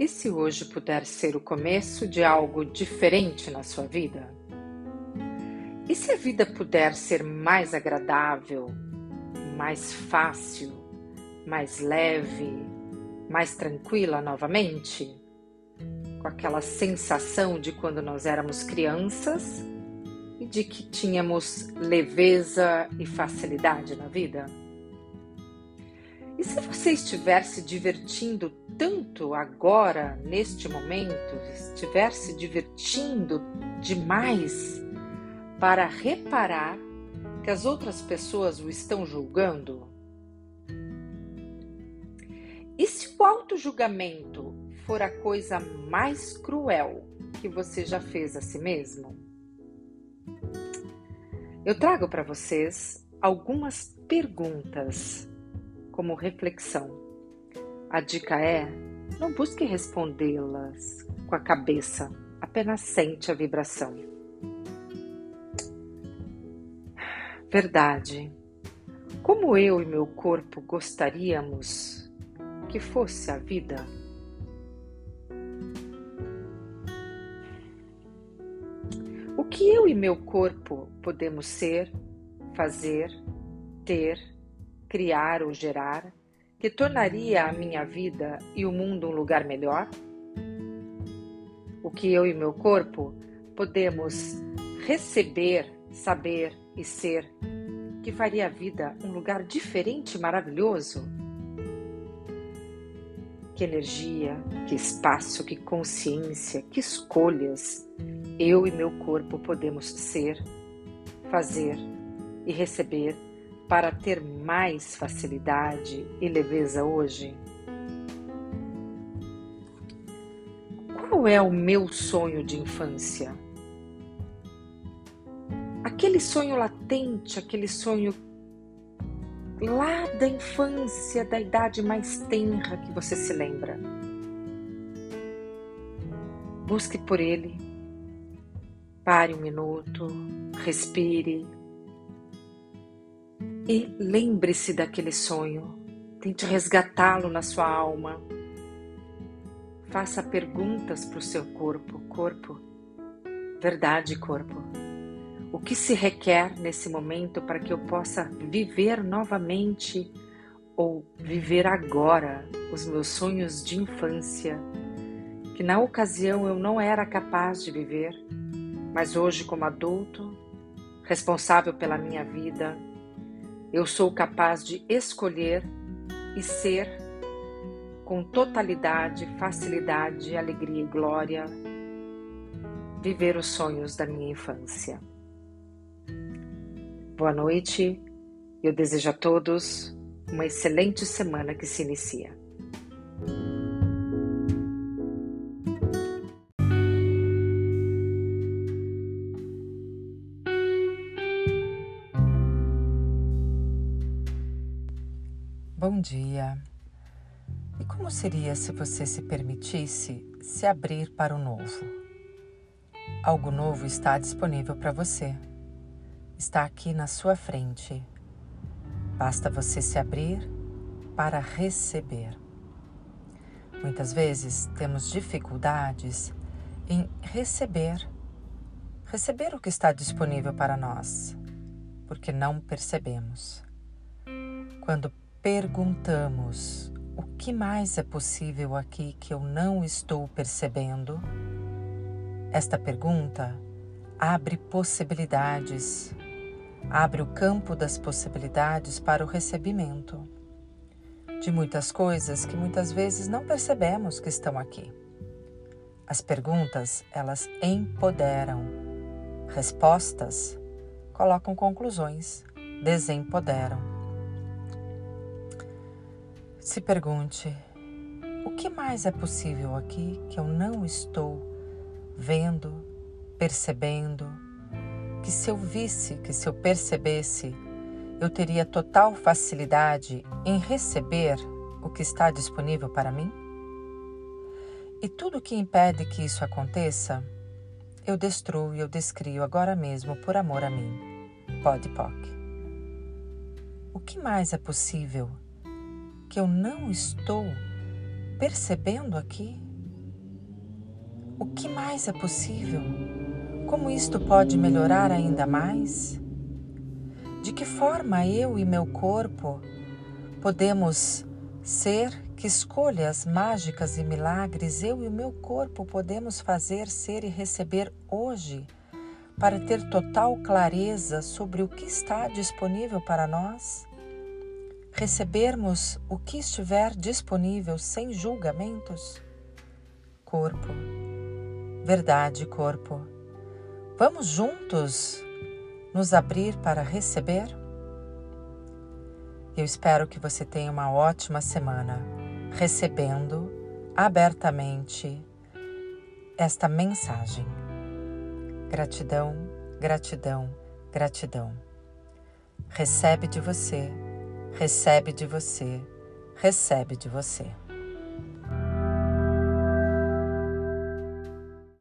E se hoje puder ser o começo de algo diferente na sua vida? E se a vida puder ser mais agradável, mais fácil, mais leve, mais tranquila novamente? Com aquela sensação de quando nós éramos crianças e de que tínhamos leveza e facilidade na vida? E se você estiver se divertindo tanto agora, neste momento, estiver se divertindo demais para reparar que as outras pessoas o estão julgando? E se o auto-julgamento for a coisa mais cruel que você já fez a si mesmo? Eu trago para vocês algumas perguntas como reflexão. A dica é: não busque respondê-las com a cabeça, apenas sente a vibração. Verdade. Como eu e meu corpo gostaríamos que fosse a vida? O que eu e meu corpo podemos ser, fazer, ter criar ou gerar que tornaria a minha vida e o mundo um lugar melhor? O que eu e meu corpo podemos receber, saber e ser que faria a vida um lugar diferente e maravilhoso? Que energia, que espaço, que consciência, que escolhas eu e meu corpo podemos ser, fazer e receber para ter mais facilidade e leveza hoje? Qual é o meu sonho de infância? Aquele sonho latente, aquele sonho lá da infância, da idade mais tenra que você se lembra. Busque por ele. Pare um minuto, respire e lembre-se daquele sonho. Tente resgatá-lo na sua alma. Faça perguntas para o seu corpo. Corpo, verdade, corpo. O que se requer nesse momento para que eu possa viver novamente ou viver agora os meus sonhos de infância, que na ocasião eu não era capaz de viver, mas hoje, como adulto, responsável pela minha vida, eu sou capaz de escolher e ser com totalidade, facilidade, alegria e glória, viver os sonhos da minha infância. Boa noite, eu desejo a todos uma excelente semana que se inicia. Bom dia. E como seria se você se permitisse se abrir para o novo? Algo novo está disponível para você. Está aqui na sua frente. Basta você se abrir para receber. Muitas vezes temos dificuldades em receber, receber o que está disponível para nós, porque não percebemos. Quando perguntamos: o que mais é possível aqui que eu não estou percebendo? Esta pergunta abre possibilidades, abre o campo das possibilidades para o recebimento de muitas coisas que muitas vezes não percebemos que estão aqui. As perguntas, elas empoderam. Respostas colocam conclusões, desempoderam. Se pergunte: o que mais é possível aqui que eu não estou vendo, percebendo? Que se eu visse, que se eu percebesse, eu teria total facilidade em receber o que está disponível para mim? E tudo que impede que isso aconteça, eu destruo e eu descrio agora mesmo por amor a mim. Pode, Poc. O que mais é possível que eu não estou percebendo aqui O que mais é possível? Como isto pode melhorar ainda mais? De que forma eu e meu corpo podemos ser? Que escolhas mágicas e milagres eu e o meu corpo podemos fazer, ser e receber hoje para ter total clareza sobre o que está disponível para nós? Recebermos o que estiver disponível sem julgamentos? Corpo, verdade, corpo. Vamos juntos nos abrir para receber? Eu espero que você tenha uma ótima semana recebendo abertamente esta mensagem. Gratidão, gratidão, gratidão. Recebe de você, recebe de você, recebe de você.